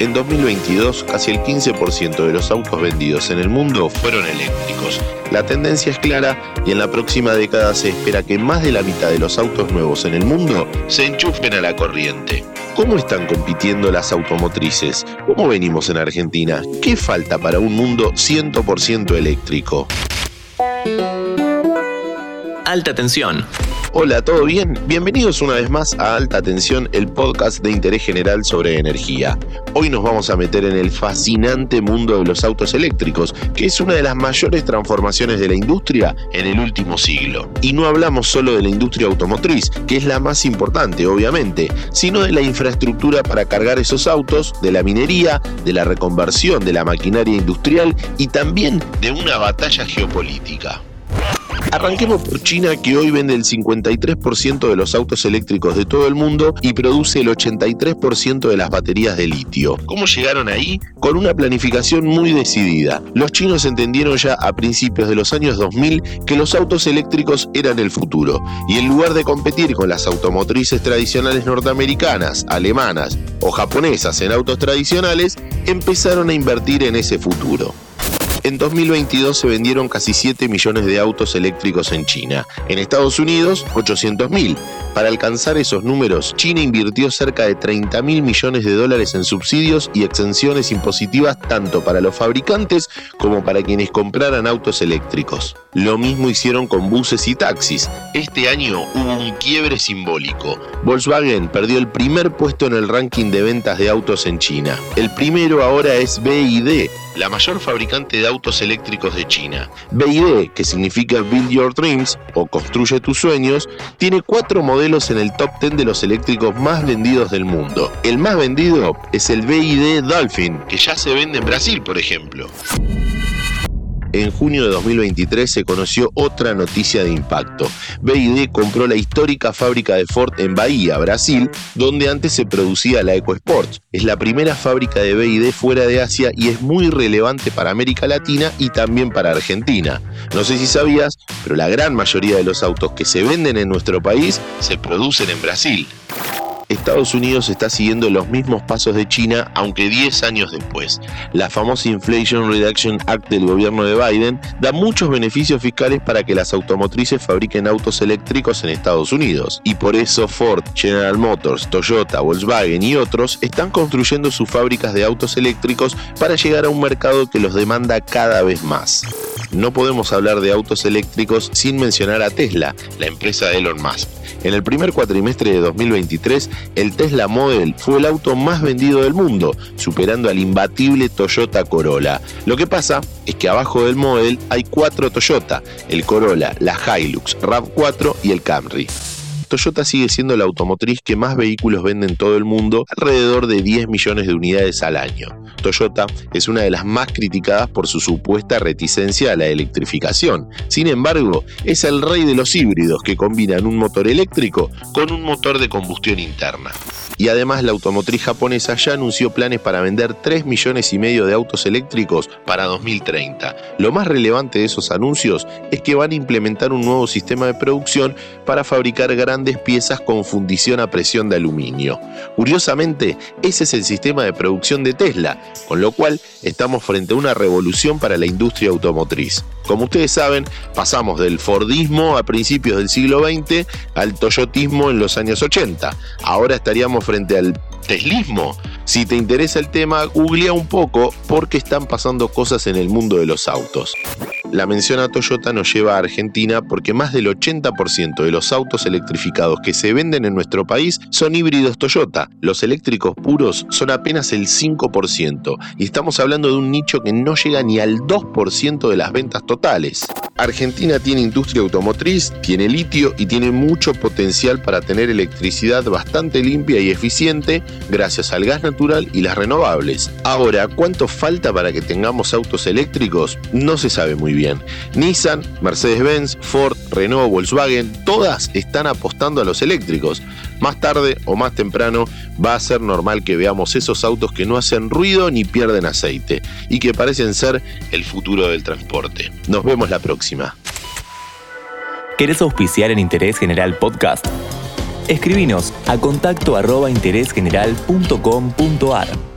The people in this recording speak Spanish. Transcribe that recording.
En 2022, casi el 15% de los autos vendidos en el mundo fueron eléctricos. La tendencia es clara y en la próxima década se espera que más de la mitad de los autos nuevos en el mundo se enchufen a la corriente. ¿Cómo están compitiendo las automotrices? ¿Cómo venimos en Argentina? ¿Qué falta para un mundo 100% eléctrico? Alta tensión Hola, ¿todo bien? Bienvenidos una vez más a Alta Tensión, el podcast de interés general sobre energía. Hoy nos vamos a meter en el fascinante mundo de los autos eléctricos, que es una de las mayores transformaciones de la industria en el último siglo. Y no hablamos solo de la industria automotriz, que es la más importante, obviamente, sino de la infraestructura para cargar esos autos, de la minería, de la reconversión de la maquinaria industrial y también de una batalla geopolítica. Arranquemos por China, que hoy vende el 53% de los autos eléctricos de todo el mundo y produce el 83% de las baterías de litio. ¿Cómo llegaron ahí? Con una planificación muy decidida. Los chinos entendieron ya a principios de los años 2000 que los autos eléctricos eran el futuro, y en lugar de competir con las automotrices tradicionales norteamericanas, alemanas o japonesas en autos tradicionales, empezaron a invertir en ese futuro. En 2022 se vendieron casi 7 millones de autos eléctricos en China. En Estados Unidos, 800.000. Para alcanzar esos números, China invirtió cerca de 30 mil millones de dólares en subsidios y exenciones impositivas tanto para los fabricantes como para quienes compraran autos eléctricos. Lo mismo hicieron con buses y taxis. Este año hubo un quiebre simbólico. Volkswagen perdió el primer puesto en el ranking de ventas de autos en China. El primero ahora es BID, la mayor fabricante de autos eléctricos de China. BID, que significa Build Your Dreams o Construye tus sueños, tiene cuatro modelos en el top 10 de los eléctricos más vendidos del mundo. El más vendido es el BID Dolphin, que ya se vende en Brasil, por ejemplo en junio de 2023 se conoció otra noticia de impacto. BID compró la histórica fábrica de Ford en Bahía, Brasil, donde antes se producía la EcoSport. Es la primera fábrica de BID fuera de Asia y es muy relevante para América Latina y también para Argentina. No sé si sabías, pero la gran mayoría de los autos que se venden en nuestro país se producen en Brasil. Estados Unidos está siguiendo los mismos pasos de China, aunque 10 años después. La famosa Inflation Reduction Act del gobierno de Biden da muchos beneficios fiscales para que las automotrices fabriquen autos eléctricos en Estados Unidos. Y por eso Ford, General Motors, Toyota, Volkswagen y otros están construyendo sus fábricas de autos eléctricos para llegar a un mercado que los demanda cada vez más. No podemos hablar de autos eléctricos sin mencionar a Tesla, la empresa de Elon Musk. En el primer cuatrimestre de 2023, el Tesla Model fue el auto más vendido del mundo, superando al imbatible Toyota Corolla. Lo que pasa es que abajo del Model hay cuatro Toyota, el Corolla, la Hilux, RAV4 y el Camry. Toyota sigue siendo la automotriz que más vehículos vende en todo el mundo, alrededor de 10 millones de unidades al año. Toyota es una de las más criticadas por su supuesta reticencia a la electrificación. Sin embargo, es el rey de los híbridos que combinan un motor eléctrico con un motor de combustión interna y además la automotriz japonesa ya anunció planes para vender 3 millones y medio de autos eléctricos para 2030. Lo más relevante de esos anuncios es que van a implementar un nuevo sistema de producción para fabricar grandes piezas con fundición a presión de aluminio. Curiosamente, ese es el sistema de producción de Tesla, con lo cual estamos frente a una revolución para la industria automotriz. Como ustedes saben, pasamos del Fordismo a principios del siglo XX al Toyotismo en los años 80. Ahora estaríamos frente al teslismo. Si te interesa el tema, googlea un poco porque están pasando cosas en el mundo de los autos. La mención a Toyota nos lleva a Argentina porque más del 80% de los autos electrificados que se venden en nuestro país son híbridos Toyota. Los eléctricos puros son apenas el 5% y estamos hablando de un nicho que no llega ni al 2% de las ventas totales. Argentina tiene industria automotriz, tiene litio y tiene mucho potencial para tener electricidad bastante limpia y eficiente gracias al gas natural y las renovables. Ahora, ¿cuánto falta para que tengamos autos eléctricos? No se sabe muy Nissan, Mercedes-Benz, Ford, Renault, Volkswagen, todas están apostando a los eléctricos. Más tarde o más temprano va a ser normal que veamos esos autos que no hacen ruido ni pierden aceite y que parecen ser el futuro del transporte. Nos vemos la próxima. ¿Querés auspiciar en Interés General Podcast? Escribinos a contacto arroba interésgeneral.com.ar.